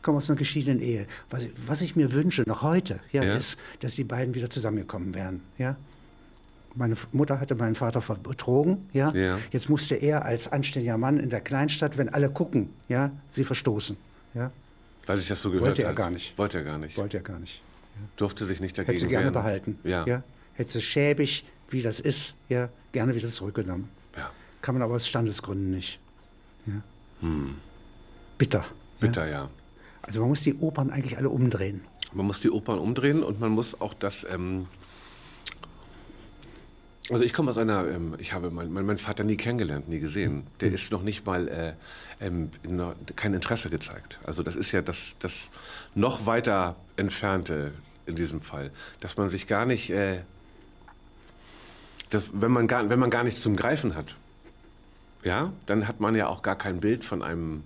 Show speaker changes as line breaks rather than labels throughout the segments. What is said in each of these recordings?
Ich komme aus einer geschiedenen Ehe. Was, was ich mir wünsche, noch heute, ja,
Ja.
ist, dass die beiden wieder zusammengekommen wären. Ja? Meine Mutter hatte meinen Vater betrogen. Ja?
Ja.
Jetzt musste er als anständiger Mann in der Kleinstadt, wenn alle gucken, ja, sie verstoßen. Ja?
Weil ich das so gehört
Wollte er
hat.
gar nicht.
Wollte er gar nicht.
Wollte er gar nicht.
Durfte sich nicht dagegen
Hätte sie gerne
wehren.
behalten.
Ja.
Ja? Hätte sie schäbig, wie das ist, ja, gerne wieder zurückgenommen.
ja.
Kann man aber aus Standesgründen nicht. Ja? Bitter.
Bitter, ja.
Also man muss die Opern eigentlich alle umdrehen.
Man muss die Opern umdrehen und man muss auch das. Ähm also ich komme aus einer, ähm, ich habe meinen mein, meinen Vater nie kennengelernt, nie gesehen. Der ist noch nicht mal äh, ähm, noch, kein Interesse gezeigt. Also das ist ja das, das noch weiter entfernte in diesem Fall, dass man sich gar nicht, äh, dass, wenn man gar, wenn man gar nichts zum Greifen hat, ja, dann hat man ja auch gar kein Bild von einem,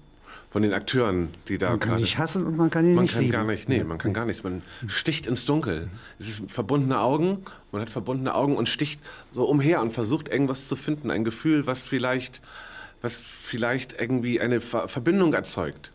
von den Akteuren, die da
Man kann nicht hassen und man kann ihn
man
nicht
kann
lieben.
gar nicht, nee, man kann gar nichts. Man sticht ins Dunkel. Es ist verbundene Augen, man hat verbundene Augen und sticht so umher und versucht irgendwas zu finden, ein Gefühl, was vielleicht, was vielleicht irgendwie eine Ver Verbindung erzeugt.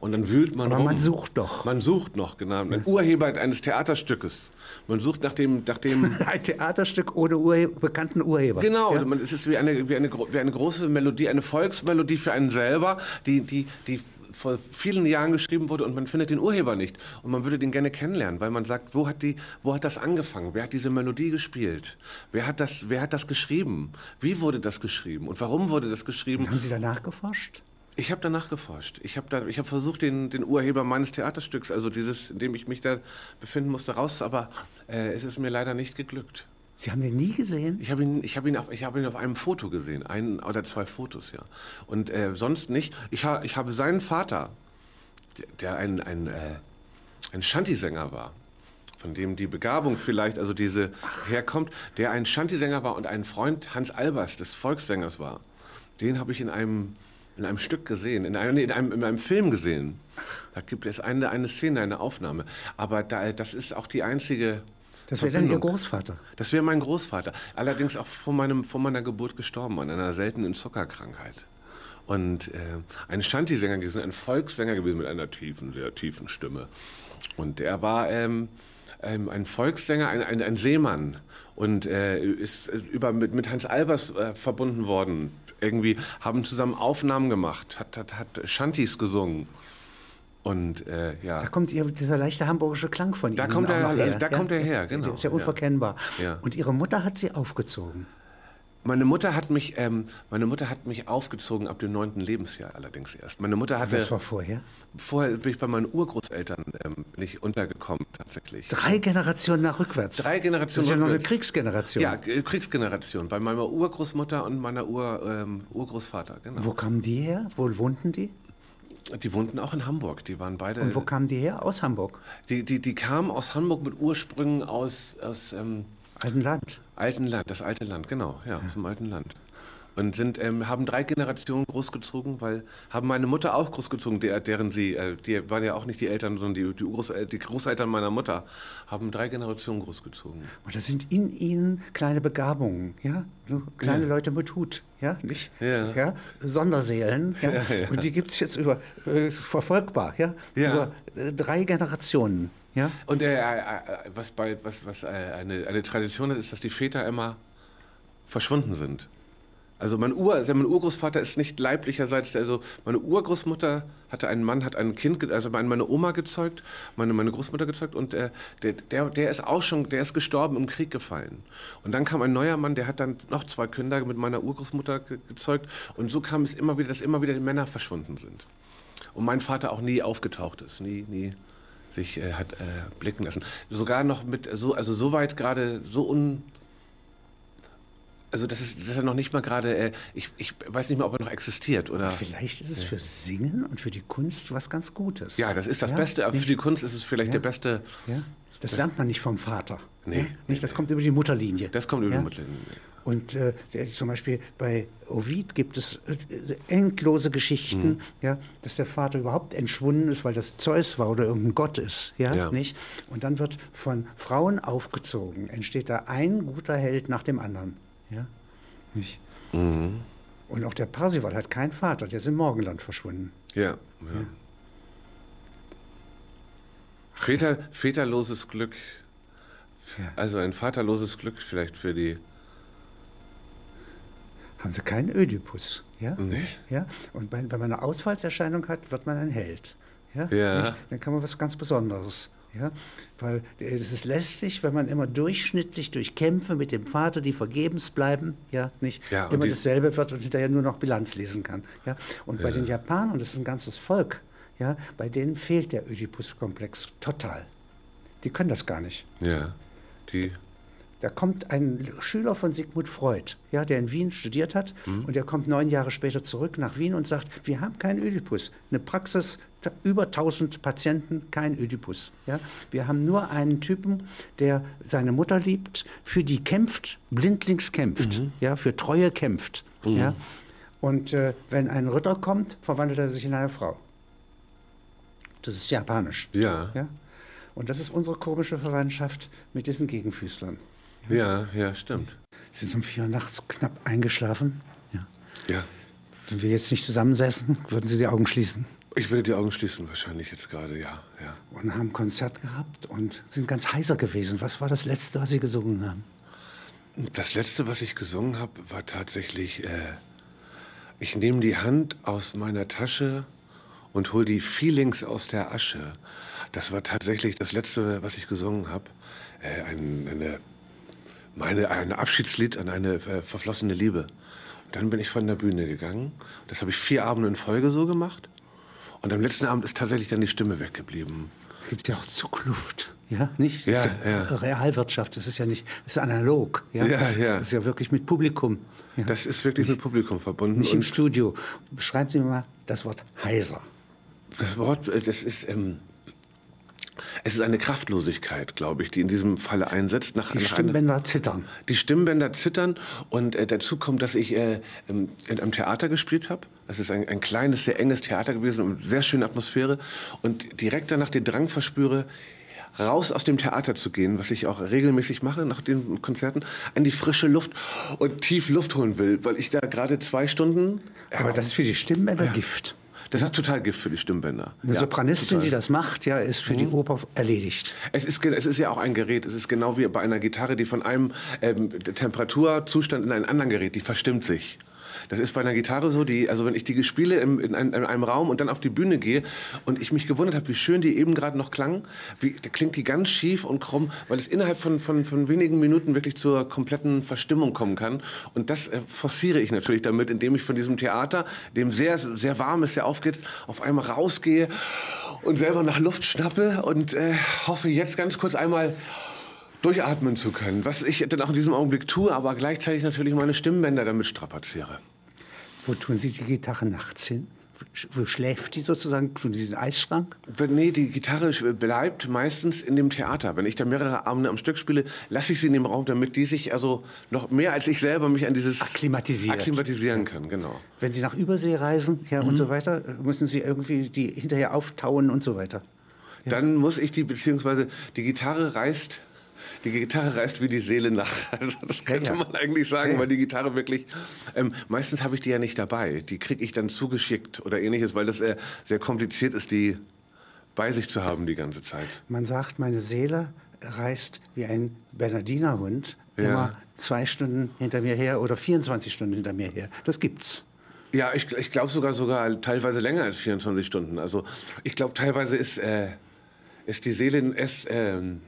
Und dann wühlt man
Aber
rum.
man sucht doch.
Man sucht noch, genau. Ein Urheber eines Theaterstückes. Man sucht nach dem, nach dem
Ein Theaterstück ohne Urhe bekannten Urheber.
Genau,
Ja?
man, es ist wie eine, wie, eine, wie eine große Melodie, eine Volksmelodie für einen selber, die, die, die vor vielen Jahren geschrieben wurde und man findet den Urheber nicht. Und man würde den gerne kennenlernen, weil man sagt, wo hat, die, wo hat das angefangen? Wer hat diese Melodie gespielt? Wer hat, das, wer hat das geschrieben? Wie wurde das geschrieben? Und warum wurde das geschrieben?
Haben Sie danach geforscht?
Ich habe danach geforscht. Ich habe habe versucht, den, den Urheber meines Theaterstücks, also dieses, in dem ich mich da befinden musste, raus, aber äh, es ist mir leider nicht geglückt.
Sie haben den nie gesehen?
Ich habe ihn, ich habe ihn, auf, ich habe ihn auf einem Foto gesehen, ein oder zwei Fotos, ja. Und äh, sonst nicht. Ich, ha, ich habe seinen Vater, der, der ein, ein, äh, ein Shanty-Sänger war, von dem die Begabung vielleicht, also diese herkommt, der ein Shanty-Sänger war und ein Freund Hans Albers, des Volkssängers war. Den habe ich in einem, in einem Stück gesehen, in einem, in einem, in einem Film gesehen. Da gibt es eine, eine Szene, eine Aufnahme. Aber da, das ist auch die einzige.
Das wäre dann Ihr. Großvater.
Das wäre mein Großvater. Allerdings auch vor, meinem, vor meiner Geburt gestorben an einer seltenen Zuckerkrankheit. Und äh, ein Shanty-Sänger gewesen, ein Volkssänger gewesen mit einer tiefen, sehr tiefen Stimme. Und er war ähm, ähm, ein Volkssänger, ein, ein, ein Seemann und äh, ist äh, über, mit, mit Hans Albers äh, verbunden worden. Irgendwie haben zusammen Aufnahmen gemacht, hat, hat, hat Shantys gesungen. Und äh, ja.
Da kommt ihr, dieser leichte hamburgische Klang von
Da
Ihnen
kommt
auch
er-
her.
da kommt er her, genau,
Der ist ja
ja.
unverkennbar.
Ja.
Und Ihre Mutter hat Sie aufgezogen.
Meine Mutter hat mich, ähm, meine Mutter hat mich aufgezogen ab dem neunten Lebensjahr allerdings erst. Meine Mutter hatte,
Was war vorher?
vorher bin ich bei meinen Urgroßeltern ähm, bin ich untergekommen tatsächlich.
Drei Generationen nach rückwärts.
Drei Generationen
Das ist ja noch eine. Kriegsgeneration.
Ja, äh, Kriegsgeneration. Bei meiner Urgroßmutter und meiner Ur, ähm, Urgroßvater, genau.
Wo kamen die her? Wo wohnten die?
Die wohnten auch in Hamburg. Die waren beide.
Und wo kamen die her? Aus Hamburg.
die, die, die kamen aus Hamburg mit Ursprüngen aus, aus ähm,
Alten Land.
Alten Land, das alte Land, genau, ja, aus dem alten Land. Und sind, ähm, haben drei Generationen großgezogen, weil haben meine Mutter auch großgezogen, der, deren sie, äh, die waren ja auch nicht die Eltern, sondern die, die, Großel die Großeltern meiner Mutter, haben drei Generationen großgezogen.
Und da sind in ihnen kleine Begabungen, ja? Kleine
Ja.
Leute mit Hut, ja? Nicht?
Ja.
Sonderseelen, ja?
Ja, ja.
Und die gibt es jetzt über, äh, verfolgbar, ja?
Ja.
Über äh, drei Generationen, ja?
Und äh, äh, äh, was, bei, was, was äh, eine, eine Tradition ist, ist, dass die Väter immer verschwunden sind. Also mein, Ur, also mein Urgroßvater ist nicht leiblicherseits, also meine Urgroßmutter hatte einen Mann, hat ein Kind, also meine meine Oma gezeugt, meine, meine Großmutter gezeugt und äh, der, der, der ist auch schon, der ist gestorben im Krieg gefallen. Und dann kam ein neuer Mann, der hat dann noch zwei Kinder mit meiner Urgroßmutter ge gezeugt und so kam es immer wieder, dass immer wieder die Männer verschwunden sind. Und mein Vater auch nie aufgetaucht ist, nie, nie sich äh, hat äh, blicken lassen. Sogar noch mit so, also so weit gerade so un also das ist, das ist ja noch nicht mal gerade, äh, ich, ich weiß nicht mehr, ob er noch existiert oder.
Vielleicht ist es für Singen und für die Kunst was ganz Gutes.
Ja, das ist das
Ja,
Beste. Aber für die Kunst ist es vielleicht
Ja.
der beste.
Ja? Das lernt man nicht vom Vater.
Nee,
Nicht, das kommt über die Mutterlinie.
Das kommt über die Mutterlinie.
Und äh, zum Beispiel bei Ovid gibt es äh, endlose Geschichten,
Mhm.
ja, dass der Vater überhaupt entschwunden ist, weil das Zeus war oder irgendein Gott ist, ja,
Ja.
nicht? Und dann wird von Frauen aufgezogen, entsteht da ein guter Held nach dem anderen, ja, nicht?
Mhm.
Und auch der Parsival hat keinen Vater, der ist im Morgenland verschwunden.
Ja, ja. Väter, väterloses Glück.
Ja.
Also ein vaterloses Glück vielleicht für die.
Haben Sie keinen Ödipus? Ja?
Nicht?
Ja? Und bei, wenn man eine Ausfallserscheinung hat, wird man ein Held. Ja?
Ja.
Dann kann man was ganz Besonderes. Ja? Weil es ist lästig, wenn man immer durchschnittlich durch Kämpfe mit dem Vater, die vergebens bleiben, ja, nicht
Ja,
immer dasselbe wird und hinterher nur noch Bilanz lesen kann. Ja? Und bei
Ja.
den Japanern, das ist ein ganzes Volk, ja, bei denen fehlt der Ödipus-Komplex total. Die können das gar nicht.
Ja. Die.
Da kommt ein Schüler von Sigmund Freud, ja, der in Wien studiert hat, und der kommt neun Jahre später zurück nach Wien und sagt, wir haben keinen Ödipus. Eine Praxis, über 1000 Patienten, kein Ödipus. Ja. Wir haben nur einen Typen, der seine Mutter liebt, für die kämpft, blindlings kämpft, ja, für Treue kämpft. Ja. Und äh, wenn ein Ritter kommt, verwandelt er sich in eine Frau. Das ist japanisch.
Ja.
Ja? Und das ist unsere komische Verwandtschaft mit diesen Gegenfüßlern.
Ja, ja, stimmt.
Sie sind um vier Uhr nachts knapp eingeschlafen. Ja.
Ja.
Wenn wir jetzt nicht zusammensäßen, würden Sie die Augen schließen.
Ich würde die Augen schließen, wahrscheinlich jetzt gerade, ja. ja.
Und haben ein Konzert gehabt und sind ganz heiser gewesen. Was war das Letzte, was Sie gesungen haben?
Das letzte, was ich gesungen habe, war tatsächlich, äh, ich nehme die Hand aus meiner Tasche und hol die Feelings aus der Asche. Das war tatsächlich das letzte, was ich gesungen habe. Äh, ein, eine, meine, ein Abschiedslied an eine äh, verflossene Liebe. Dann bin ich von der Bühne gegangen. Das habe ich vier Abende in Folge so gemacht. Und am letzten Abend ist tatsächlich dann die Stimme weggeblieben.
Es gibt ja auch Zugluft. Ja, nicht?
Ja,
Das ist
ja.
Realwirtschaft, das ist ja nicht, das ist analog. Ja,
Ja,
das,
ja.
das ist ja wirklich mit Publikum. Ja.
Das ist wirklich mit Publikum verbunden.
nicht im Studio. Beschreiben Sie mir mal das Wort heiser.
Das Wort, äh, das ist, ähm, es ist eine Kraftlosigkeit, glaube ich, die in diesem Falle einsetzt. Nach,
Die
nach einer-
Stimmbänder zittern.
die Stimmbänder zittern und äh, dazu kommt, dass ich äh, ähm, in einem Theater gespielt habe. Das ist ein, ein kleines, sehr enges Theater gewesen mit sehr schöner Atmosphäre und direkt danach den Drang verspüre, raus aus dem Theater zu gehen, was ich auch regelmäßig mache nach den Konzerten, an die frische Luft und tief Luft holen will, weil ich da gerade zwei Stunden...
Aber das ist für die Stimmbänder Gift.
Das ist total Gift für die Stimmbänder.
Eine
Ja,
Sopranistin,
total. Mhm.
die das macht, ja, ist für die Oper erledigt.
Es ist, es ist ja auch ein Gerät. Es ist genau wie bei einer Gitarre, die von einem ähm, Temperaturzustand in einen anderen gerät. Die verstimmt sich. Das ist bei einer Gitarre so, die, also wenn ich die spiele im, in, einem, in einem Raum und dann auf die Bühne gehe und ich mich gewundert habe, wie schön die eben gerade noch klang, wie, da klingt die ganz schief und krumm, weil es innerhalb von, von, von wenigen Minuten wirklich zur kompletten Verstimmung kommen kann. Und das äh, forciere ich natürlich damit, indem ich von diesem Theater, dem sehr, sehr warm ist, sehr aufgeht, auf einmal rausgehe und selber nach Luft schnappe und äh, hoffe jetzt ganz kurz einmal durchatmen zu können, was ich dann auch in diesem Augenblick tue, aber gleichzeitig natürlich meine Stimmbänder damit strapaziere.
Wo tun Sie die Gitarre nachts hin? Wo schläft die sozusagen? Tun Sie diesen Eisschrank?
Nee, die Gitarre bleibt meistens in dem Theater. Wenn ich da mehrere Abende am Stück spiele, lasse ich sie in dem Raum, damit die sich also noch mehr als ich selber mich an dieses
Akklimatisiert.
akklimatisieren kann. Genau.
Wenn Sie nach Übersee reisen ja,
Mhm.
und so weiter, müssen Sie irgendwie die hinterher auftauen und so weiter.
Dann muss ich die, beziehungsweise die Gitarre reißt. Die Gitarre reißt wie die Seele nach. Also das könnte
ja.
man eigentlich sagen,
Ja.
weil die Gitarre wirklich. Ähm, meistens habe ich die ja nicht dabei. Die kriege ich dann zugeschickt oder ähnliches, weil das äh, sehr kompliziert ist, die bei sich zu haben die ganze Zeit.
Man sagt, meine Seele reist wie ein Bernardinerhund
Ja.
immer zwei Stunden hinter mir her oder 24 Stunden hinter mir her. Das gibt's.
Ja, ich, ich glaube sogar sogar teilweise länger als 24 Stunden. Also ich glaube teilweise ist, äh, ist die Seele es ähm,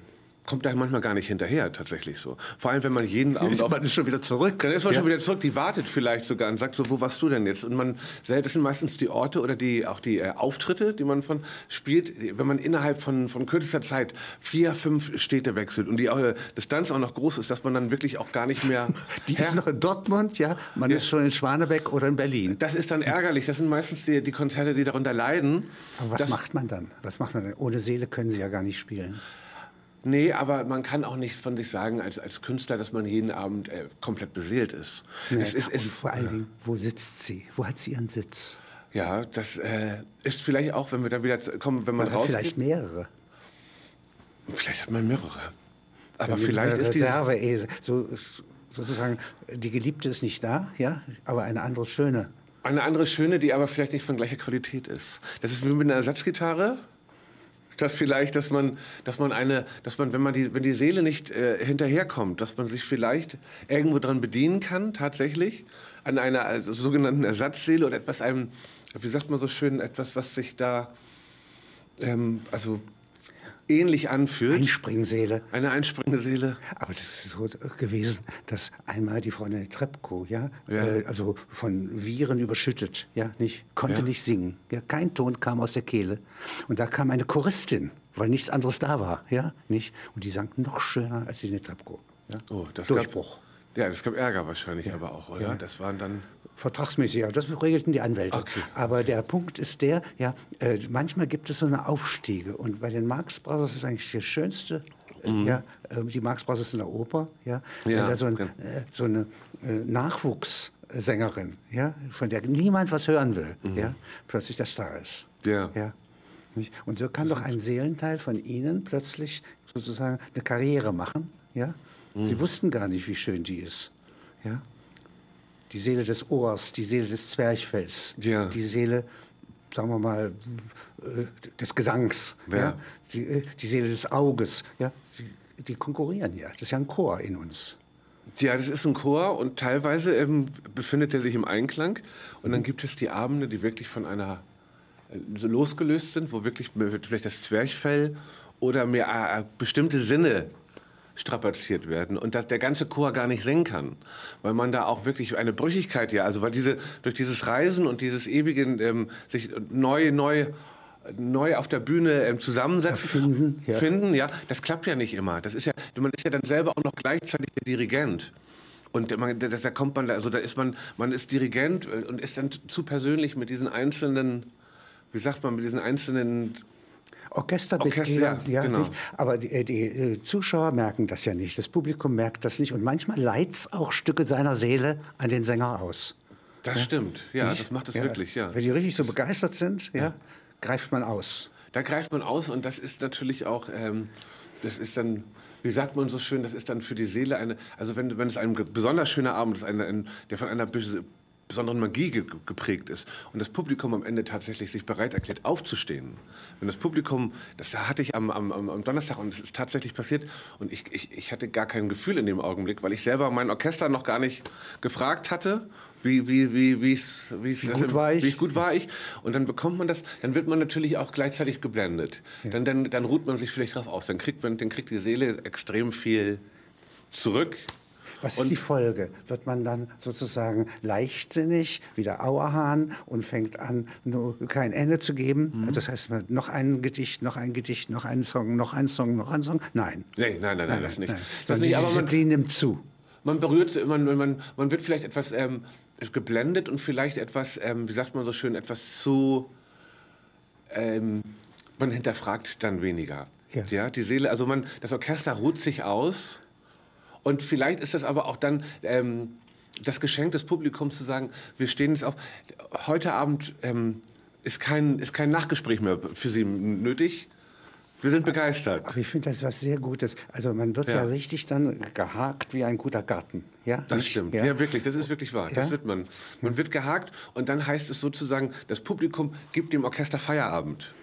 kommt da manchmal gar nicht hinterher tatsächlich so. Vor allem wenn man jeden Abend
Ist man schon wieder zurück.
dann ist man
Ja.
schon wieder zurück. Die wartet vielleicht sogar und sagt so, wo warst du denn jetzt? Und man selbst das sind meistens die Orte oder die auch die äh, Auftritte, die man von spielt, wenn man innerhalb von von kürzester Zeit vier, fünf Städte wechselt und die äh, Distanz auch noch groß ist, dass man dann wirklich auch gar nicht mehr
Die ist noch in Dortmund, ja. Man
Ja.
ist schon in Schwanebeck oder in Berlin.
das ist dann ärgerlich. Das sind meistens die, die Konzerte, die darunter leiden.
Aber was macht man dann? Was macht man dann? Ohne Seele können Sie ja gar nicht spielen.
Nee, aber man kann auch nicht von sich sagen als, als Künstler, dass man jeden Abend äh, komplett beseelt ist.
Nee.
Es ist, es,
und vor allen Dingen, wo sitzt sie? Wo hat sie ihren Sitz?
ja, das äh, ist vielleicht auch, wenn wir dann wieder kommen, wenn man,
Man
rausgeht.
vielleicht mehrere.
Vielleicht hat man mehrere. Aber
Damit
vielleicht ist dieses,
Reserve so, sozusagen, die Geliebte ist nicht da, ja, aber eine andere schöne.
eine andere schöne, die aber vielleicht nicht von gleicher Qualität ist. Das ist wie mit einer Ersatzgitarre. Dass vielleicht, dass man, dass man eine, dass man, wenn man die, wenn die Seele nicht äh, hinterherkommt, dass man sich vielleicht irgendwo dran bedienen kann, tatsächlich, an einer also, sogenannten Ersatzseele oder etwas einem, wie sagt man so schön, etwas, was sich da, ähm, also ähnlich anfühlt.
Einspringseele.
Eine einspringende Seele.
Aber das ist so gewesen, dass einmal die Freundin Trepko, ja, ja. Äh, also von Viren überschüttet, ja, nicht, konnte ja. nicht singen. Ja, kein Ton kam aus der Kehle. Und da kam eine Choristin, weil nichts anderes da war, ja, nicht. Und die sang noch schöner als die Trepko. Ja?
Oh, das
Durchbruch.
Gab, ja, das gab Ärger wahrscheinlich aber auch, oder? Das waren dann
Vertragsmäßig, ja, das regelten die Anwälte. Okay. Aber der Punkt ist der, ja, äh, manchmal gibt es so eine Aufstiege. Und bei den Marx Brothers ist eigentlich das Schönste, äh, mhm. ja, äh, die Marx Brothers in der Oper, ja, ja da so, ein, äh, so eine Nachwuchssängerin, ja, von der niemand was hören will, mhm. ja, plötzlich der Star ist.
Ja.
ja. Und so kann doch ein Seelenteil von Ihnen plötzlich sozusagen eine Karriere machen, ja. Mhm. Sie wussten gar nicht, wie schön die ist, ja die Seele des Ohrs, die Seele des Zwerchfells, ja. die Seele, sagen wir mal, äh, des Gesangs, ja. ja? Die, äh, die, Seele des Auges. Ja? Die, die, konkurrieren ja. Das ist ja ein Chor in uns.
Ja, das ist ein Chor und teilweise ähm, befindet er sich im Einklang. Und dann gibt es die Abende, die wirklich von einer äh, so losgelöst sind, wo wirklich vielleicht das Zwerchfell oder mehr äh, bestimmte Sinne strapaziert werden und dass der ganze Chor gar nicht singen kann, weil man da auch wirklich eine Brüchigkeit ja, also weil diese durch dieses Reisen und dieses ewige ähm, sich neu neu neu auf der Bühne ähm, zusammensetzen
finden
ja. finden ja das klappt ja nicht immer das ist ja man ist ja dann selber auch noch gleichzeitig der Dirigent und man, da, da kommt man also da ist man man ist Dirigent und ist dann zu persönlich mit diesen einzelnen wie sagt man mit diesen einzelnen
Orchestermitglieder. Orchester, ja, genau. aber die, äh, die, äh, Zuschauer merken das ja nicht, das Publikum merkt das nicht und manchmal leiht es auch Stücke seiner Seele an den Sänger aus.
Das ja? stimmt, ja, nicht? das macht es ja. wirklich, ja.
Wenn die richtig so begeistert sind, ja, greift man aus.
Da greift man aus und das ist natürlich auch, ähm, das ist dann wie sagt man so schön, das ist dann für die Seele eine, also wenn, wenn es ein besonders schöner Abend ist, eine, ein, der von einer besonderen Magie ge geprägt ist und das Publikum am Ende tatsächlich sich bereit erklärt, aufzustehen. Wenn das Publikum, das hatte ich am, am, am Donnerstag und es ist tatsächlich passiert und ich, ich, ich hatte gar kein Gefühl in dem Augenblick, weil ich selber mein Orchester noch gar nicht gefragt hatte wie, wie, wie, wie's, wie's,
wie gut war ich?
Wie gut war ich? Und dann bekommt man das, dann wird man natürlich auch gleichzeitig geblendet. Ja. Dann, dann, dann ruht man sich vielleicht drauf aus. Dann kriegt, man, dann kriegt die Seele extrem viel zurück.
Was ist die Folge? Wird man dann sozusagen leichtsinnig, wie der Auerhahn, und fängt an, nur kein Ende zu geben? Mhm. Das heißt, noch ein Gedicht, noch ein Gedicht, noch ein Song, noch ein Song, noch ein Song? Nein.
Nee, nein, nein, nein, nein das nicht. Nein.
Das nicht, die Disziplin man, nimmt zu.
Man berührt, man, man, man wird vielleicht etwas ähm, geblendet und vielleicht etwas, ähm, wie sagt man so schön, etwas zu... Ähm, man hinterfragt dann weniger. Ja. ja. die Seele, also man, das Orchester ruht sich aus und vielleicht ist das aber auch dann ähm, das Geschenk des Publikums zu sagen, wir stehen jetzt auf. Heute Abend ähm, ist, kein, ist kein Nachgespräch mehr für Sie nötig. Wir sind begeistert.
Aber ich finde das was sehr Gutes. Also man wird ja. ja, richtig dann gehakt wie ein guter Garten. Ja?
Das stimmt. Ja? ja? wirklich. Das ist wirklich wahr. Ja? Das wird man. Man wird gehakt und dann heißt es sozusagen, das Publikum gibt dem Orchester Feierabend.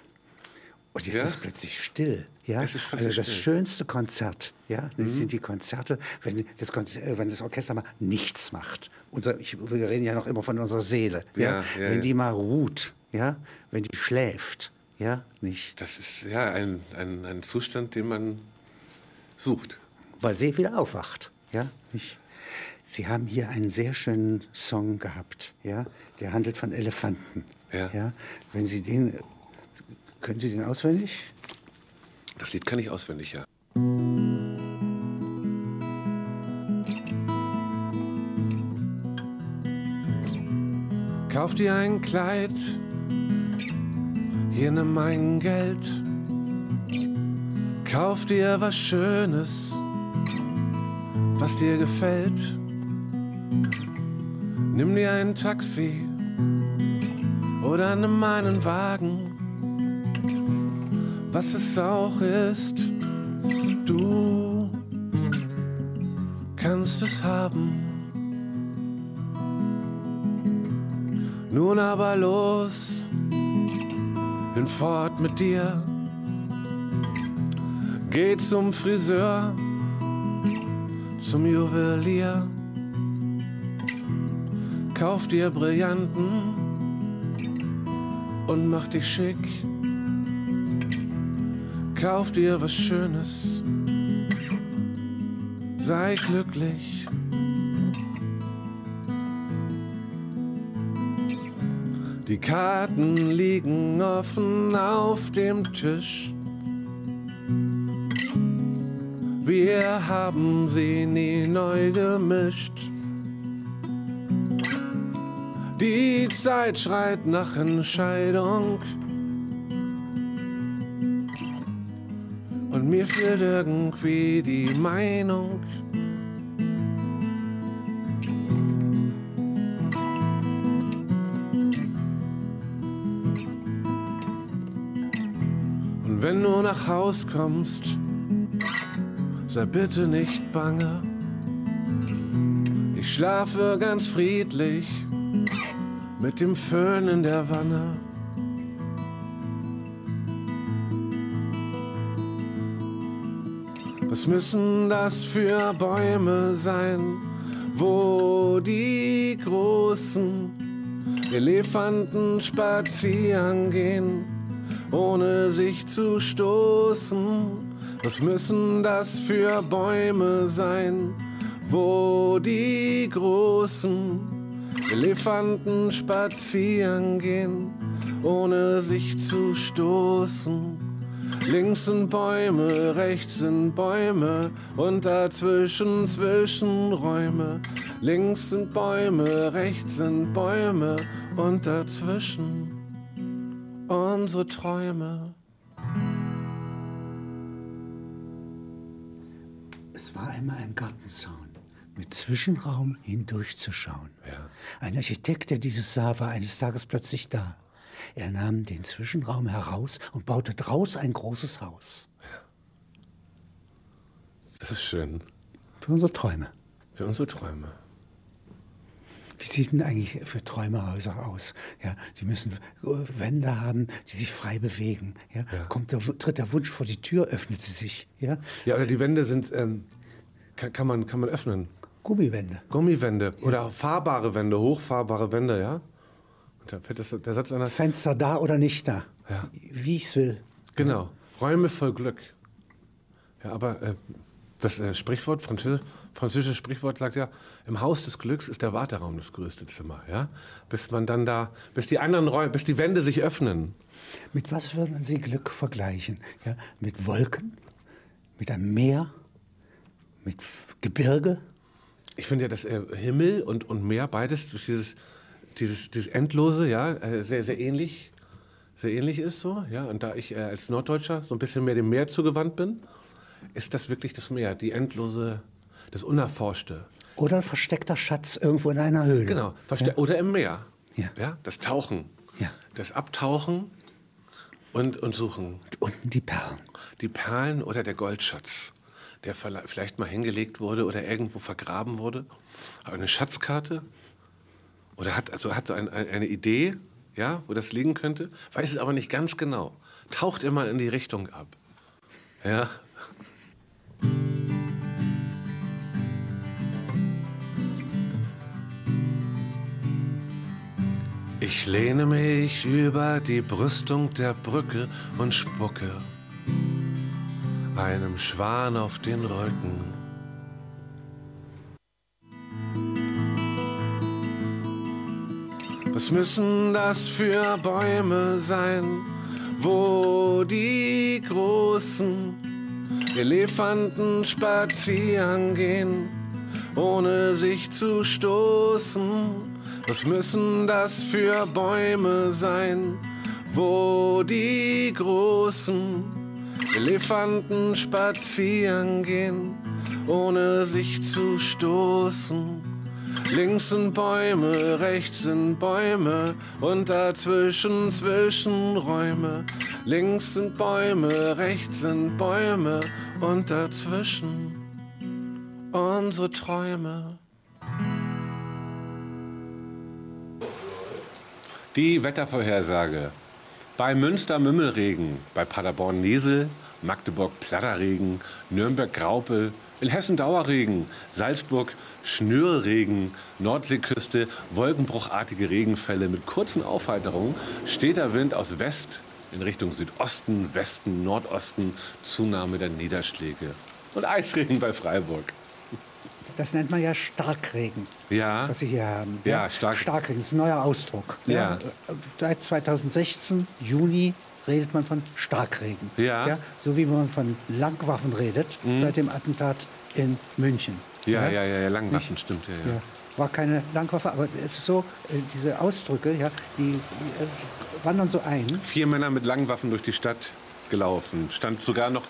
Und jetzt ist es plötzlich still. Ja? also das still. schönste Konzert, ja, das mhm. sind die Konzerte, wenn das, Konzert, äh, wenn das Orchester mal nichts macht. Unser, ich, wir reden ja noch immer von unserer Seele. Ja? ja wenn die mal ruht, ja, wenn die schläft, ja, nicht.
Das ist ja ein, ein, ein Zustand, den man sucht.
Weil sie wieder aufwacht, ja, nicht. Sie haben hier einen sehr schönen Song gehabt, ja, der handelt von Elefanten. Ja. ja. Wenn Sie den können Sie den auswendig?
Das Lied kann ich auswendig, ja. Kauf dir ein Kleid, hier nimm mein Geld. Kauf dir was Schönes, was dir gefällt. Nimm dir ein Taxi oder nimm meinen Wagen was es auch ist, du kannst es haben. Nun aber los, hinfort mit dir. Geh zum Friseur, zum Juwelier, kauf dir Brillanten und mach dich schick. Kauf dir was Schönes, sei glücklich. Die Karten liegen offen auf dem Tisch. Wir haben sie nie neu gemischt. Die Zeit schreit nach Entscheidung. Mir fehlt irgendwie die Meinung. Und wenn du nach Haus kommst, sei bitte nicht bange. Ich schlafe ganz friedlich mit dem Föhn in der Wanne. Was müssen das für Bäume sein, wo die großen Elefanten spazieren gehen, ohne sich zu stoßen? Was müssen das für Bäume sein, wo die großen Elefanten spazieren gehen, ohne sich zu stoßen? Links sind Bäume, rechts sind Bäume und dazwischen Zwischenräume. Links sind Bäume, rechts sind Bäume und dazwischen unsere Träume.
Es war einmal ein Gartenzaun mit Zwischenraum hindurchzuschauen.
Ja.
Ein Architekt, der dieses sah, war eines Tages plötzlich da. Er nahm den Zwischenraum heraus und baute draus ein großes Haus.
Das ist schön.
Für unsere Träume.
Für unsere Träume.
Wie sieht denn eigentlich für Träumerhäuser aus? Ja, die müssen Wände haben, die sich frei bewegen. Ja,
Ja.
Kommt der, tritt der Wunsch vor die Tür, öffnet sie sich. Ja,
Ja, oder die Wände sind, ähm, kann, kann, man, kann man öffnen.
Gummiwände.
Gummiwände oder fahrbare Wände, hochfahrbare Wände, ja. Da fällt das, der Satz einer.
Fenster da oder nicht da.
Ja.
Wie ich es will.
Genau. Räume voll Glück. Ja, aber äh, das äh, Sprichwort, Französ französische Sprichwort sagt ja, im Haus des Glücks ist der Warteraum das größte Zimmer, ja. Bis man dann da, bis die anderen Räume, bis die Wände sich öffnen.
Mit was würden Sie Glück vergleichen? Ja, mit Wolken? Mit einem Meer? Mit Gebirge?
Ich finde ja, dass äh, Himmel und, und Meer beides durch dieses, dieses, dieses Endlose, ja, äh, sehr, sehr ähnlich, sehr ähnlich ist so, ja. Und da ich äh, als Norddeutscher so ein bisschen mehr dem Meer zugewandt bin, ist das wirklich das Meer, die endlose, das Unerforschte.
Oder ein versteckter Schatz irgendwo in einer Höhle?
Genau, verste oder im Meer.
Ja.
das Tauchen,
Ja.
das Abtauchen und, und Suchen.
Und unten die Perlen.
Die Perlen oder der Goldschatz, der vielleicht mal hingelegt wurde oder irgendwo vergraben wurde. Aber eine Schatzkarte oder hat also hat ein, ein, eine Idee, ja, wo das liegen könnte, weiß es aber nicht ganz genau. Taucht immer in die Richtung ab. Ja. Ich lehne mich über die Brüstung der Brücke und spucke einem Schwan auf den Rücken. Was müssen das für Bäume sein, wo die großen Elefanten spazieren gehen, ohne sich zu stoßen? Was müssen das für Bäume sein, wo die großen Elefanten spazieren gehen, ohne sich zu stoßen? Links sind Bäume, rechts sind Bäume und dazwischen Zwischenräume. Links sind Bäume, rechts sind Bäume und dazwischen unsere Träume. Die Wettervorhersage Bei Münster Mümmelregen, bei Paderborn Nesel, Magdeburg Platterregen, Nürnberg Graupel, in Hessen Dauerregen, Salzburg Schnürregen, Nordseeküste, wolkenbruchartige Regenfälle mit kurzen Aufheiterungen, steter Wind aus West in Richtung Südosten, Westen, Nordosten, Zunahme der Niederschläge und Eisregen bei Freiburg.
Das nennt man ja Starkregen,
Ja,
was Sie hier haben.
Ja, Stark-
Starkregen ist ein neuer Ausdruck.
Ja.
Seit 2016, Juni, redet man von Starkregen.
Ja. Mhm.
So wie man von Langwaffen redet, seit dem Attentat in München.
Ja, ja, ja, ja Langwaffen, stimmt, ja, ja.
War keine Langwaffe, aber es ist so, äh, diese Ausdrücke, ja, die, äh, wandern so ein.
Vier Männer mit langen Waffen durch die Stadt gelaufen. Stand sogar noch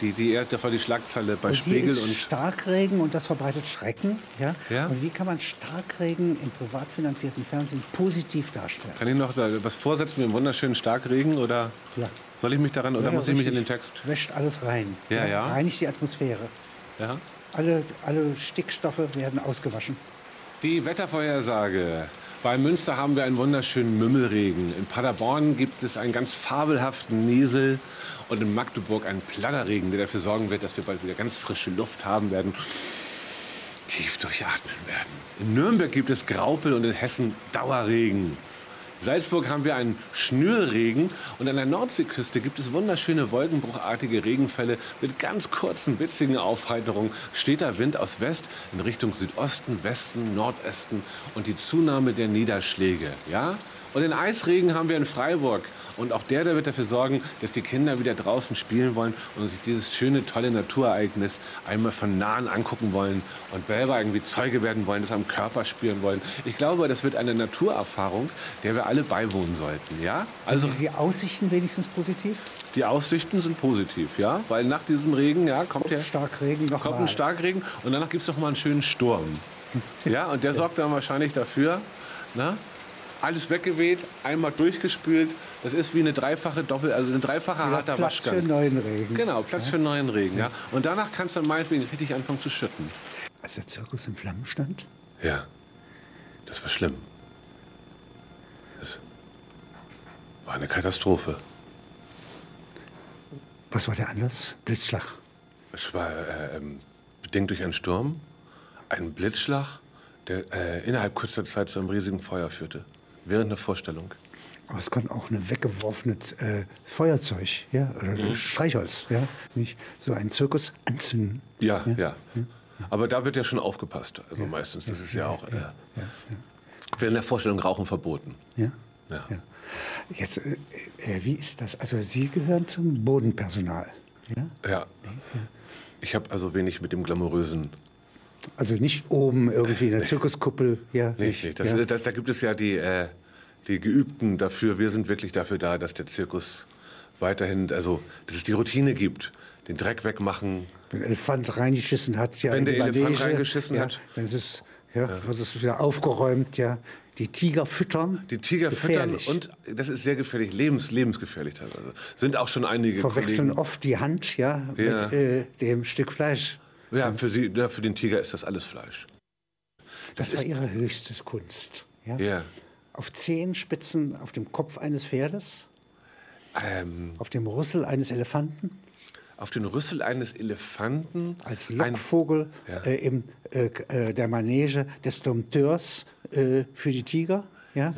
die, die war die Schlagzeile bei
Und
Spiegel
ist
und
Starkregen und das verbreitet Schrecken. Ja?
Ja.
Und wie kann man Starkregen im privat finanzierten Fernsehen positiv darstellen?
kann ich noch was vorsetzen mit einem wunderschönen Starkregen oder
Ja.
soll ich mich daran oder
Ja,
muss ich mich in den. Text?
Wäscht alles rein.
Ja, ja.
Reinigt die Atmosphäre.
Ja.
Alle, alle Stickstoffe werden ausgewaschen.
Die Wettervorhersage. Bei Münster haben wir einen wunderschönen Mümmelregen. In Paderborn gibt es einen ganz fabelhaften Nesel und in Magdeburg einen Platterregen, der dafür sorgen wird, dass wir bald wieder ganz frische Luft haben werden, tief durchatmen werden. In Nürnberg gibt es Graupel und in Hessen Dauerregen. In Salzburg haben wir einen Schnürregen und an der Nordseeküste gibt es wunderschöne wolkenbruchartige Regenfälle mit ganz kurzen, witzigen Aufheiterungen. Steter Wind aus West in Richtung Südosten, Westen, Nordosten und die Zunahme der Niederschläge. Ja? Und den Eisregen haben wir in Freiburg. Und auch der, der wird dafür sorgen, dass die Kinder wieder draußen spielen wollen und sich dieses schöne, tolle Naturereignis einmal von nahen angucken wollen und selber irgendwie Zeuge werden wollen, das am Körper spüren wollen. Ich glaube, das wird eine Naturerfahrung, der wir alle beiwohnen sollten. Ja?
Also
Also
die Aussichten wenigstens positiv?
die Aussichten sind positiv, ja, weil nach diesem Regen, ja, kommt ja
Starkregen noch
kommt ein Starkregen und danach gibt es noch mal einen schönen Sturm. Ja, und der sorgt dann wahrscheinlich dafür, na, alles weggeweht, einmal durchgespült. Das ist wie eine dreifache Doppel, also ein dreifacher harter
Platz für
Waschgang.
neuen Regen.
Genau, Platz für neuen Regen, ja. Und danach kann es dann meinetwegen richtig anfangen zu schütten.
Als der Zirkus in Flammen stand?
Ja, das war schlimm. Das war eine Katastrophe.
Was war der Anlass? Blitzschlag.
Es war äh, ähm, bedingt durch einen Sturm, ein Blitzschlag, der äh, innerhalb kurzer Zeit zu einem riesigen Feuer führte. Während einer Vorstellung.
Aber es kann auch eine weggeworfene äh, Feuerzeug, ja, oder
Mhm.
Streichholz, ja, nicht so einen Zirkus anzünden.
Ja, ja. Aber da wird ja schon aufgepasst. Also meistens. Das ist ja auch. Äh, Während der Vorstellung Rauchen verboten.
Ja.
Ja.
ja. Jetzt, äh, äh, wie ist das? Also Sie gehören zum Bodenpersonal, ja?
Ja. Ich habe also wenig mit dem glamourösen.
Also nicht oben irgendwie in der Zirkuskuppel, ja?
Nicht, nicht. Das,
ja.
das, da gibt es ja die, äh, die Geübten dafür. Wir sind wirklich dafür da, dass der Zirkus weiterhin, also dass es die Routine gibt. Den Dreck wegmachen,
Wenn der Elefant reingeschissen hat, ja,
Wenn der Elefant
Manege,
reingeschissen
ja,
hat.
dann ist es, ja, wird es wieder aufgeräumt, ja. Die Tiger füttern.
Die Tiger
gefährlich.
füttern und das ist sehr gefährlich, lebens, lebensgefährlich teilweise. Sind auch schon einige
verwechseln
Kollegen.
oft die Hand, ja,
Ja.
mit äh, dem Stück Fleisch.
Ja, für, sie, ja, für den Tiger ist das alles Fleisch.
Das, war ihre höchste Kunst. Ja?
Ja.
Auf Zehenspitzen auf dem Kopf eines Pferdes,
Ähm,
auf dem Rüssel eines Elefanten,
auf den Rüssel eines Elefanten.
als
ein,
Lockvogel
Ja.
äh, im, äh, äh, der Manege des Dompteurs äh, für die Tiger. Ja?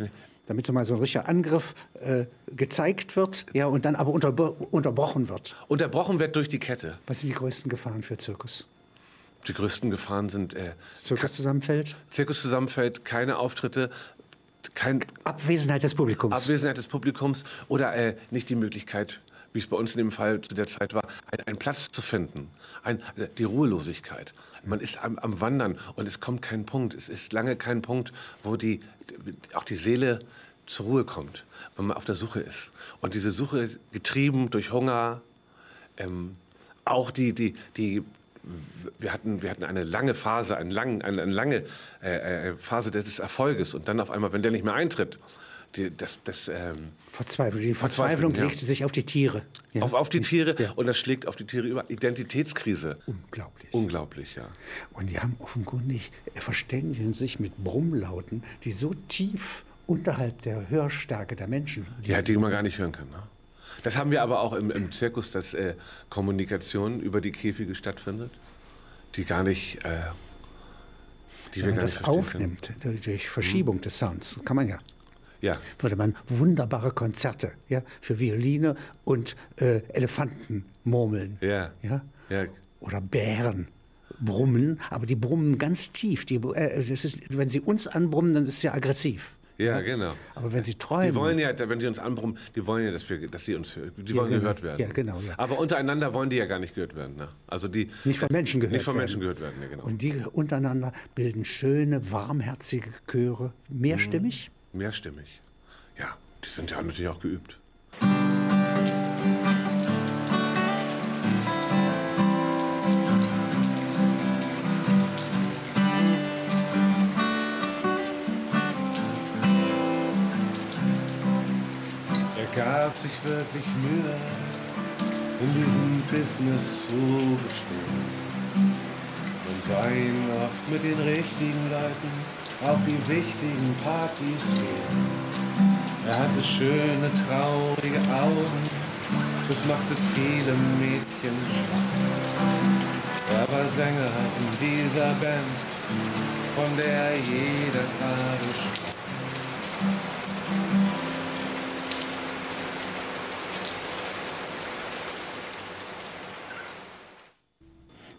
Damit so mal so ein richtiger Angriff äh, gezeigt wird ja, und dann aber unterbro unterbrochen wird.
unterbrochen wird durch die Kette.
Was sind die größten Gefahren für Zirkus?
Die größten Gefahren sind äh,
Zirkus zusammenfällt?
Zirkus zusammenfällt, keine Auftritte, kein
Abwesenheit des Publikums.
Abwesenheit des Publikums oder äh, nicht die Möglichkeit, wie es bei uns in dem Fall zu der Zeit war, ein- einen Platz zu finden. Ein, äh, die Ruhelosigkeit. Man ist am, am Wandern und es kommt kein Punkt. Es ist lange kein Punkt, wo die, auch die Seele zur Ruhe kommt, wenn man auf der Suche ist. Und diese Suche getrieben durch Hunger, ähm, auch die, die, die wir hatten, wir hatten eine lange Phase, eine, lang, eine, eine lange äh, äh, Phase des Erfolges und dann auf einmal, wenn der nicht mehr eintritt, die, das, das, ähm,
Verzweiflung. Die
Verzweiflung,
Verzweiflung
ja.
legte sich auf die Tiere. Ja.
auf, auf die Tiere
Ja.
und das schlägt auf die Tiere über. Identitätskrise.
Unglaublich.
Unglaublich, ja.
Und die haben offenkundig, verständigen sich mit Brummlauten, die so tief unterhalb der Hörstärke der Menschen.
Ja, die man gar nicht hören kann. Ne? Das haben wir aber auch im, im Zirkus, dass äh, Kommunikation über die Käfige stattfindet, die gar nicht, äh,
die Wenn man das aufnimmt können. durch Verschiebung hm. des Sounds, kann man ja.
Ja.
Würde man wunderbare Konzerte ja, für Violine und äh, Elefanten murmeln.
Ja.
Ja?
ja.
Oder Bären brummen, aber die brummen ganz tief. Die, äh, ist, wenn sie uns anbrummen, dann ist es ja aggressiv.
Ja, genau.
Aber wenn sie träumen.
Die wollen ja, wenn sie uns anbrummen, die wollen ja, dass, wir, dass sie uns die ja, wollen
genau.
gehört werden.
Ja, genau. Ja.
Aber untereinander wollen die ja gar nicht gehört werden. Ne? Also die,
nicht von Menschen gehört
nicht von
werden.
Menschen gehört werden, ja, genau.
Und die untereinander bilden schöne, warmherzige Chöre. Mehrstimmig?
Mhm. Mehrstimmig. Ja, die sind ja natürlich auch geübt. Gab sich wirklich Mühe, in diesem Business zu bestehen. Und sah ihn oft mit den richtigen Leuten auf die wichtigen Partys gehen. Er hatte schöne, traurige Augen, das machte viele Mädchen schwach. Er war Sänger in dieser Band, von der jeder gerade sprach.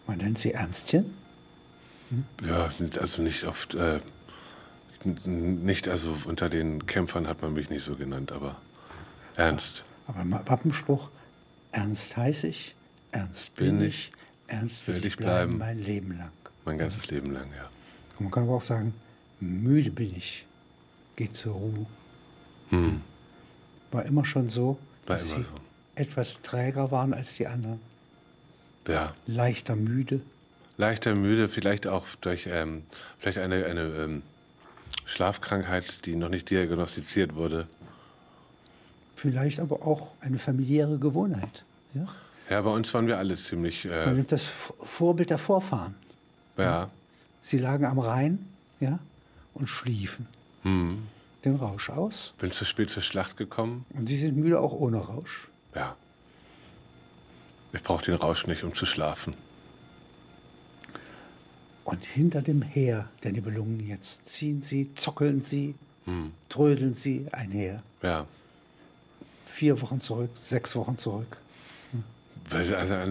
Man nennt sie Ernstchen?
Hm? Ja, also nicht oft. Äh, nicht, also unter den Kämpfern hat man mich nicht so genannt, aber Ernst.
Aber, aber Wappenspruch: Ernst heiße ich, Ernst bin, bin ich, Ernst will ich bleiben, bleiben, mein Leben lang.
Mein ganzes ja. Leben lang, ja.
Und man kann aber auch sagen: Müde bin ich, geh zur Ruhe.
Hm.
War immer schon so,
War
dass
sie
so. etwas träger waren als die anderen.
Ja.
Leichter müde.
Leichter müde, vielleicht auch durch ähm, vielleicht eine, eine ähm, Schlafkrankheit, die noch nicht diagnostiziert wurde.
Vielleicht aber auch eine familiäre Gewohnheit. Ja,
ja bei uns waren wir alle ziemlich. Äh,
Man nimmt das Vorbild der Vorfahren.
Ja.
Sie lagen am Rhein ja, und schliefen.
Hm.
Den Rausch aus.
Bin zu spät zur Schlacht gekommen.
Und Sie sind müde auch ohne Rausch.
Ja. Ich brauche den Rausch nicht, um zu schlafen.
Und hinter dem Heer der Nibelungen jetzt ziehen sie, zockeln sie,
hm.
trödeln sie einher.
Ja.
Vier Wochen zurück, sechs Wochen zurück.
Hm.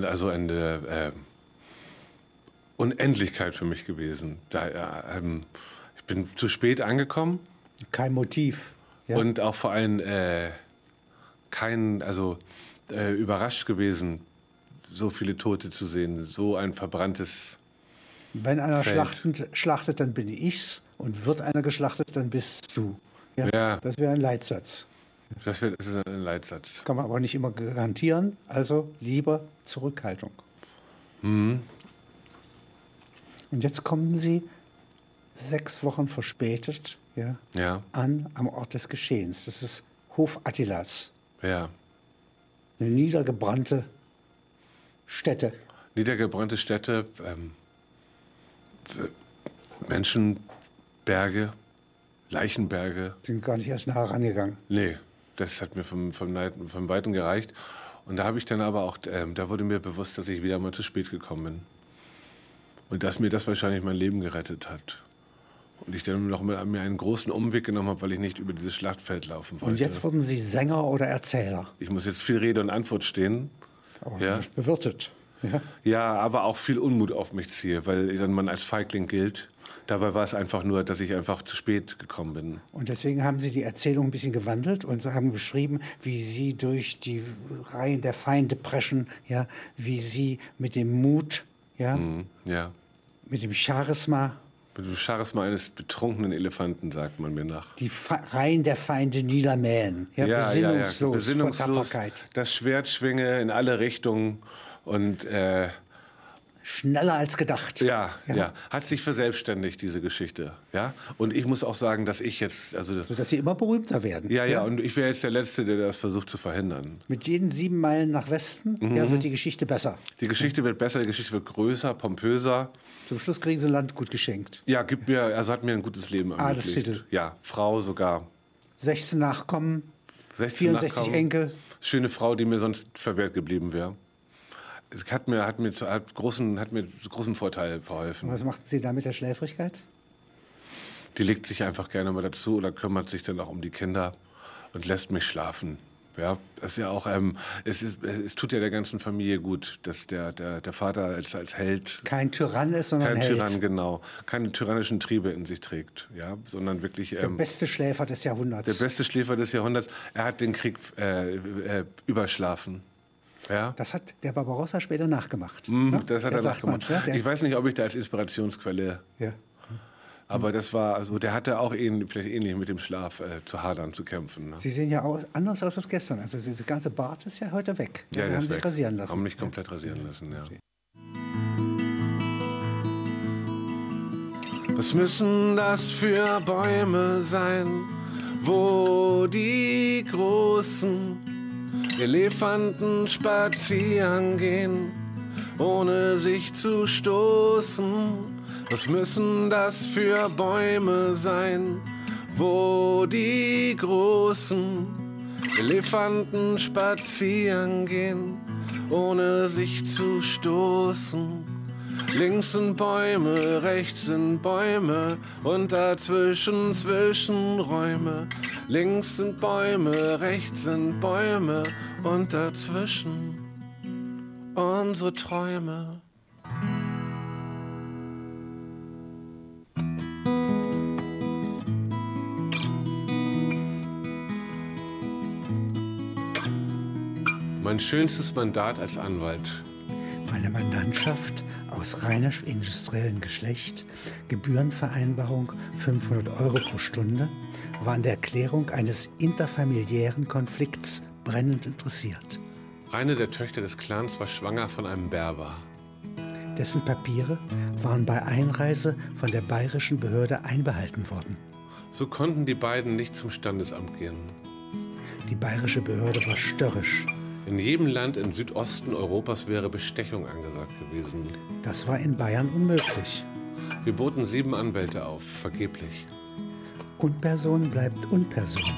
Also eine äh, Unendlichkeit für mich gewesen. Da, äh, ähm, ich bin zu spät angekommen.
Kein Motiv.
Ja. Und auch vor allem äh, kein, also äh, überrascht gewesen, so viele Tote zu sehen, so ein verbranntes.
Wenn einer schlachtet, schlachtet, dann bin ich's. Und wird einer geschlachtet, dann bist du. Ja,
ja.
Das wäre ein Leitsatz.
Das, wär, das ist ein Leitsatz.
Kann man aber nicht immer garantieren. Also lieber Zurückhaltung.
Mhm.
Und jetzt kommen Sie sechs Wochen verspätet ja,
ja.
an am Ort des Geschehens. Das ist Hof Attilas.
Ja.
Eine niedergebrannte Städte.
Niedergebrannte Städte, ähm, Menschenberge, Leichenberge.
Sind gar nicht erst nah rangegangen.
Nee, das hat mir vom, vom, vom Weiten gereicht. Und da habe ich dann aber auch, ähm, da wurde mir bewusst, dass ich wieder mal zu spät gekommen bin. Und dass mir das wahrscheinlich mein Leben gerettet hat. Und ich dann noch mal mir einen großen Umweg genommen habe, weil ich nicht über dieses Schlachtfeld laufen wollte.
Und jetzt wurden Sie Sänger oder Erzähler?
Ich muss jetzt viel Rede und Antwort stehen.
Aber ja. nicht bewirtet.
Ja. ja, aber auch viel Unmut auf mich ziehe, weil dann man als Feigling gilt. Dabei war es einfach nur, dass ich einfach zu spät gekommen bin.
Und deswegen haben Sie die Erzählung ein bisschen gewandelt und haben beschrieben, wie Sie durch die Reihen der Feinde preschen, ja, wie Sie mit dem Mut, ja,
mhm, ja.
mit dem Charisma
dem Charisma eines betrunkenen Elefanten, sagt man mir nach.
Die Fe Reihen der Feinde niedermähen.
Ja, ja, besinnungslos, ja, ja. besinnungslos das Schwert schwinge in alle Richtungen und äh,
schneller als gedacht.
Ja, ja, ja, Hat sich verselbstständigt, diese Geschichte. Ja? Und ich muss auch sagen, dass ich jetzt. Also das,
so, dass Sie immer berühmter werden.
Ja, ja, ja. und ich wäre jetzt der Letzte, der das versucht zu verhindern.
Mit jeden sieben Meilen nach Westen mhm. ja, wird die Geschichte besser.
Die Geschichte wird besser, die Geschichte wird größer, pompöser.
Zum Schluss kriegen Sie Land gut geschenkt.
Ja, gibt mir, also hat mir ein gutes Leben
ermöglicht. Adelstitel.
Ja, Frau sogar.
16 Nachkommen,
16
64
Nachkommen.
Enkel.
Schöne Frau, die mir sonst verwehrt geblieben wäre. Es hat mir, hat mir, zu- hat großen, hat mir großen Vorteil verholfen.
Was machten Sie da mit der Schläfrigkeit?
Die legt sich einfach gerne mal dazu oder kümmert sich dann auch um die Kinder und lässt mich schlafen. Ja, das ist ja auch, ähm, es, ist, es tut ja der ganzen Familie gut, dass der, der, der Vater als, als Held
Kein Tyrann ist, sondern
kein
Held.
Tyrann, genau, keine tyrannischen Triebe in sich trägt, ja, sondern wirklich
Der
ähm,
beste Schläfer des Jahrhunderts.
der beste Schläfer des Jahrhunderts. Er hat den Krieg äh, äh, überschlafen. Ja,
das hat der Barbarossa später nachgemacht.
Mhm,
ne?
das hat
Der
er
man,
nachgemacht.
ja, der,
ich weiß nicht, ob ich da als Inspirationsquelle,
ja.
aber das war, also der hatte auch ähnlich, vielleicht ähnlich mit dem Schlaf äh, zu hadern, zu kämpfen. Ne?
Sie sehen ja auch anders aus als gestern. Also diese ganze Bart ist ja heute weg.
Ja, der
haben sich
weg.
rasieren lassen.
Haben mich komplett rasieren lassen, ja. Was müssen das für Bäume sein, wo die großen Elefanten spazieren gehen, ohne sich zu stoßen? Was müssen das für Bäume sein, wo die großen Elefanten spazieren gehen, ohne sich zu stoßen? Links sind Bäume, rechts sind Bäume und dazwischen Zwischenräume. Links sind Bäume, rechts sind Bäume und dazwischen unsere Träume. Mein schönstes Mandat als Anwalt.
Meine Mandantschaft aus reiner industriellen Geschlecht, Gebührenvereinbarung 500 Euro pro Stunde, war an der Erklärung eines interfamiliären Konflikts brennend interessiert.
Eine der Töchter des Clans war schwanger von einem Berber.
Dessen Papiere waren bei Einreise von der bayerischen Behörde einbehalten worden.
So konnten die beiden nicht zum Standesamt gehen.
Die bayerische Behörde war störrisch.
In jedem Land im Südosten Europas wäre Bestechung angesagt gewesen.
Das war in Bayern unmöglich.
Wir boten sieben Anwälte auf, vergeblich.
Unperson bleibt Unperson.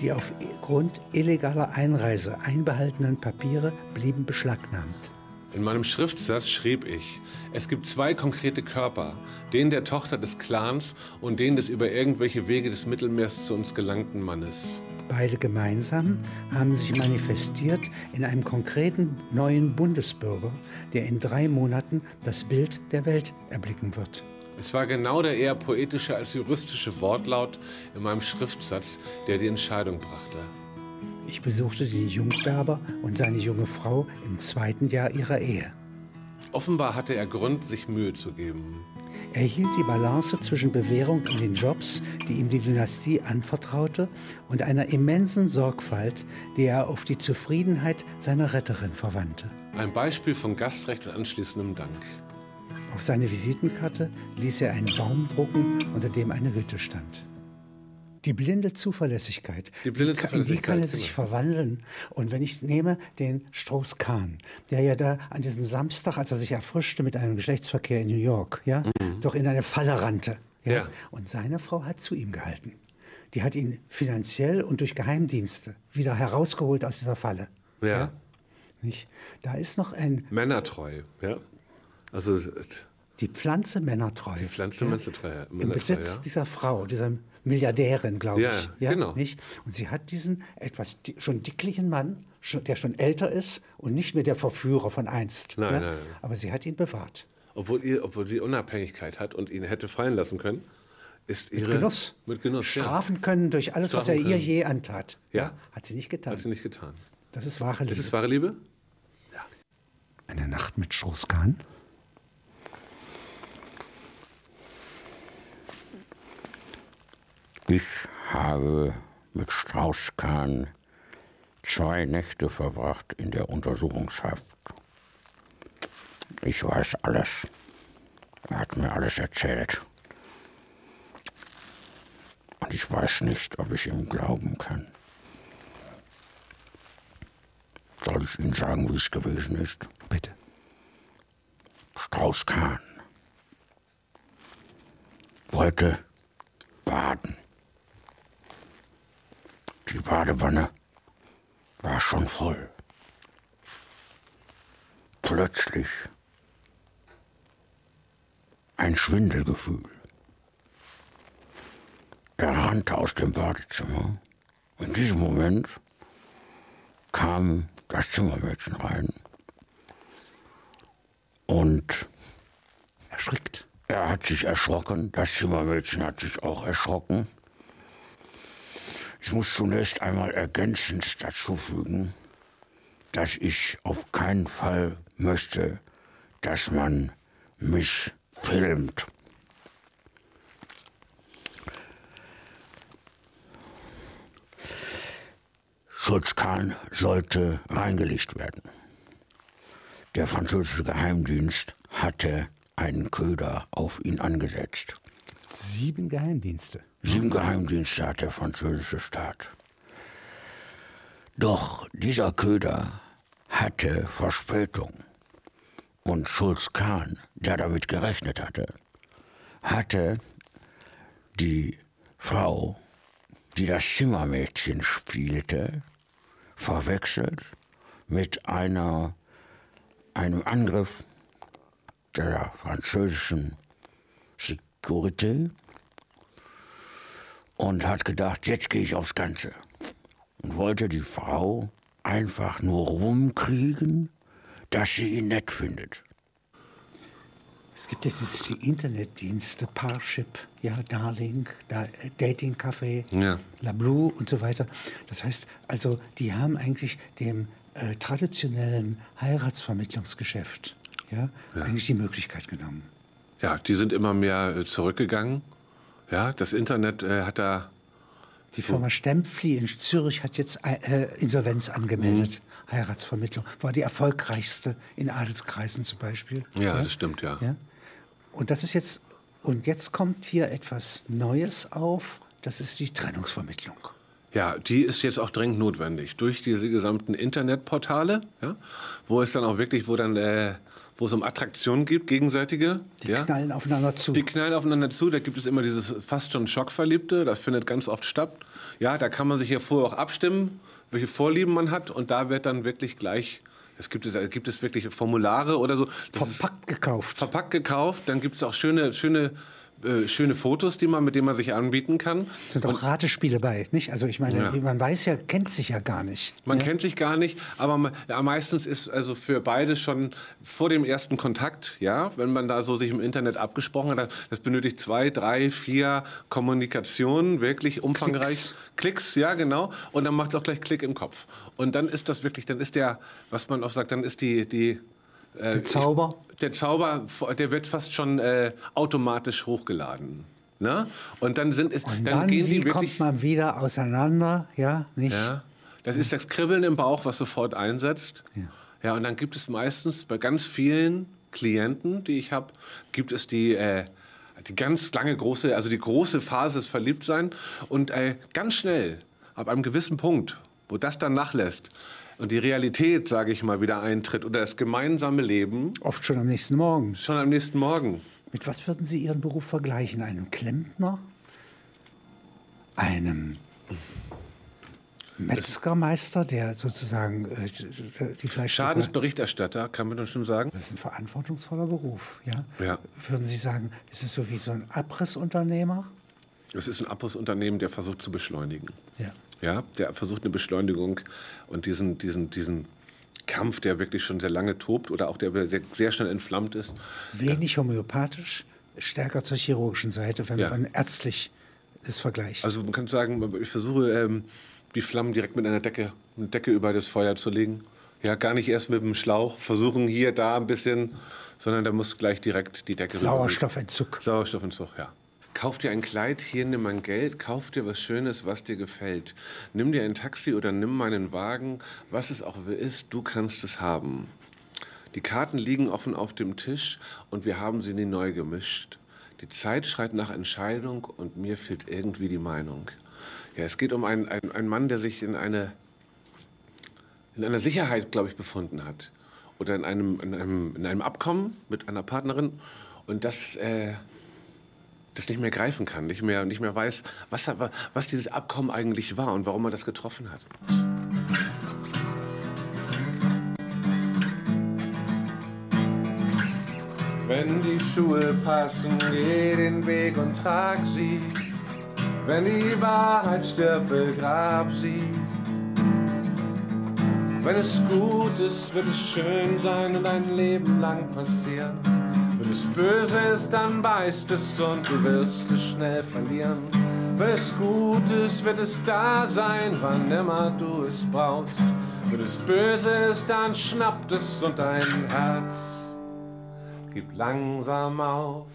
Die aufgrund illegaler Einreise einbehaltenen Papiere blieben beschlagnahmt.
In meinem Schriftsatz schrieb ich, es gibt zwei konkrete Körper, den der Tochter des Clans und den des über irgendwelche Wege des Mittelmeers zu uns gelangten Mannes.
Beide gemeinsam haben sich manifestiert in einem konkreten neuen Bundesbürger, der in drei Monaten das Bild der Welt erblicken wird.
Es war genau der eher poetische als juristische Wortlaut in meinem Schriftsatz, der die Entscheidung brachte.
Ich besuchte den Jungberber und seine junge Frau im zweiten Jahr ihrer Ehe.
Offenbar hatte er Grund, sich Mühe zu geben.
Er hielt die Balance zwischen Bewährung in den Jobs, die ihm die Dynastie anvertraute, und einer immensen Sorgfalt, die er auf die Zufriedenheit seiner Retterin verwandte.
Ein Beispiel von Gastrecht und anschließendem Dank.
Auf seine Visitenkarte ließ er einen Baum drucken, unter dem eine Hütte stand. Die blinde Zuverlässigkeit.
Die blinde
in die kann er
Zuverlässigkeit,
sich
genau.
verwandeln. Und wenn ich nehme den Strauss-Kahn, der ja da an diesem Samstag, als er sich erfrischte mit einem Geschlechtsverkehr in New York, ja, doch in eine Falle rannte. Ja?
Mhm. Ja.
Und seine Frau hat zu ihm gehalten. Die hat ihn finanziell und durch Geheimdienste wieder herausgeholt aus dieser Falle.
Ja.
Nicht? Da ist noch ein,
Männertreu, ja. Also
die Pflanze Männertreu. Die
Pflanze Männertreu,
Im Besitz
ja.
dieser Frau, dieser Milliardärin, glaube
Ja,
ich.
genau.
Nicht? Und sie hat diesen etwas schon dicklichen Mann, der schon älter ist und nicht mehr der Verführer von einst.
Nein,
ja?
nein, nein.
Aber sie hat ihn bewahrt.
Obwohl, ihr, obwohl sie Unabhängigkeit hat und ihn hätte fallen lassen können, ist ihre...
Genuss.
Mit Genuss,
Strafen können durch alles, was er
Strafen
ihr
können.
je antat.
Ja.
Hat sie nicht
ja.
getan.
Hat sie nicht getan.
Das ist wahre Liebe.
Ist es wahre Liebe?
Eine Nacht mit Strauß-Kahn?
Ich habe mit Strauß-Kahn zwei Nächte verbracht in der Untersuchungshaft. Ich weiß alles. Er hat mir alles erzählt. Und ich weiß nicht, ob ich ihm glauben kann. Soll ich Ihnen sagen, wie es gewesen ist?
Bitte.
Strauß-Kahn wollte baden. Die Badewanne war schon voll. Plötzlich ein Schwindelgefühl. Er rannte aus dem Badezimmer. In diesem Moment kam das Zimmermädchen rein und
Erschrickt.
er hat sich erschrocken. Das Zimmermädchen hat sich auch erschrocken. Ich muss zunächst einmal ergänzend dazu fügen, dass ich auf keinen Fall möchte, dass man mich filmt. Schulz-Kahn sollte reingelegt werden. Der französische Geheimdienst hatte einen Köder auf ihn angesetzt.
Sieben Geheimdienste.
Sieben Geheimdienste hat der französische Staat. Doch dieser Köder hatte Verspätung. Und Schulz Kahn, der damit gerechnet hatte, hatte die Frau, die das Zimmermädchen spielte, verwechselt mit einer, einem Angriff der französischen Security und hat gedacht, jetzt gehe ich aufs Ganze. Und wollte die Frau einfach nur rumkriegen, dass sie ihn nett findet.
Es gibt jetzt diese Internetdienste, Parship, ja, Darling, da, äh, Dating Café,
Ja.
La Blue und so weiter. Das heißt, also die haben eigentlich dem äh, traditionellen Heiratsvermittlungsgeschäft ja, eigentlich die Möglichkeit genommen.
Ja, die sind immer mehr äh, zurückgegangen. Ja, das Internet äh, hat da.
Die Firma Stempfli in Zürich hat jetzt äh, Insolvenz angemeldet.
Mhm.
Heiratsvermittlung war die erfolgreichste in Adelskreisen zum Beispiel.
Ja, das stimmt, ja.
Ja? Und das ist jetzt und jetzt kommt hier etwas Neues auf. Das ist die Trennungsvermittlung.
Ja, die ist jetzt auch dringend notwendig. Durch diese gesamten Internetportale, ja, wo es dann auch wirklich, wo dann, äh, wo es um Attraktionen gibt, gegenseitige.
Die
ja,
knallen aufeinander zu.
Die knallen aufeinander zu, da gibt es immer dieses fast schon Schockverliebte, das findet ganz oft statt. Ja, da kann man sich ja vorher auch abstimmen, welche Vorlieben man hat und da wird dann wirklich gleich, es gibt es, gibt es wirklich Formulare oder so. Das
verpackt gekauft.
verpackt gekauft, dann gibt es auch schöne, schöne, äh, schöne Fotos, die man, mit denen man sich anbieten kann.
sind auch Ratespiele bei, nicht? Also ich meine,
Ja.
man weiß ja, kennt sich ja gar nicht.
Man
ja?
kennt sich gar nicht, aber man, ja, meistens ist also für beide schon vor dem ersten Kontakt, ja, wenn man da so sich im Internet abgesprochen hat, das, benötigt zwei, drei, vier Kommunikationen, wirklich umfangreich. Klicks. ja, genau. Und dann macht es auch gleich Klick im Kopf. Und dann ist das wirklich, dann ist der, was man auch sagt, dann ist die, die
Der Zauber.
Ich, der Zauber, der wird fast schon äh, automatisch hochgeladen. Ne? Und dann sind es,
Und
dann,
dann,
gehen die wirklich.
kommt man wieder auseinander? Ja, nicht?
Ja, das ist das Kribbeln im Bauch, was sofort einsetzt.
Ja.
Ja, und dann gibt es meistens bei ganz vielen Klienten, die ich habe, gibt es die, äh, die ganz lange große, also die große Phase des Verliebtsein und äh, ganz schnell, ab einem gewissen Punkt, wo das dann nachlässt und die Realität, sage ich mal, wieder eintritt oder das gemeinsame Leben,
Oft schon am nächsten Morgen.
schon am nächsten Morgen.
Mit was würden Sie Ihren Beruf vergleichen? Einem Klempner? Einem Metzgermeister, der sozusagen äh, die Fleischstücke...
Schadensberichterstatter, kann man doch schon sagen.
Das ist ein verantwortungsvoller Beruf, ja?
Ja.
Würden Sie sagen, ist es so wie so ein Abrissunternehmer?
Es ist ein Abrissunternehmen, der versucht zu beschleunigen.
Ja.
Ja, der versucht eine Beschleunigung und diesen, diesen, diesen Kampf, der wirklich schon sehr lange tobt oder auch der, der sehr schnell entflammt ist.
Wenig homöopathisch, stärker zur chirurgischen Seite, wenn
Ja.
man ärztlich es vergleicht.
Also man kann sagen, ich versuche ähm, die Flammen direkt mit einer Decke, eine Decke über das Feuer zu legen. Ja, gar nicht erst mit dem Schlauch, versuchen hier, da ein bisschen, sondern da muss gleich direkt die Decke rüber.
Sauerstoffentzug.
Sauerstoffentzug, ja. Kauf dir ein Kleid, hier nimm mein Geld, kauf dir was Schönes, was dir gefällt. Nimm dir ein Taxi oder nimm meinen Wagen, was es auch ist, du kannst es haben. Die Karten liegen offen auf dem Tisch und wir haben sie nie neu gemischt. Die Zeit schreit nach Entscheidung und mir fehlt irgendwie die Meinung. Ja, es geht um einen, einen, einen Mann, der sich in, eine, in einer Sicherheit, glaube ich, befunden hat. Oder in einem, in, einem, in einem Abkommen mit einer Partnerin. Und das, äh, das nicht mehr greifen kann, nicht mehr, nicht mehr weiß, was, was dieses Abkommen eigentlich war und warum er das getroffen hat. Wenn die Schuhe passen, geh den Weg und trag sie. Wenn die Wahrheit stirbt, begrab sie. Wenn es gut ist, wird es schön sein und ein Leben lang passieren. Es böse ist, dann beißt es und du wirst es schnell verlieren. Wenn es gut ist, wird es da sein, wann immer du es brauchst. Wenn es böse ist, dann schnappt es und dein Herz gibt langsam auf.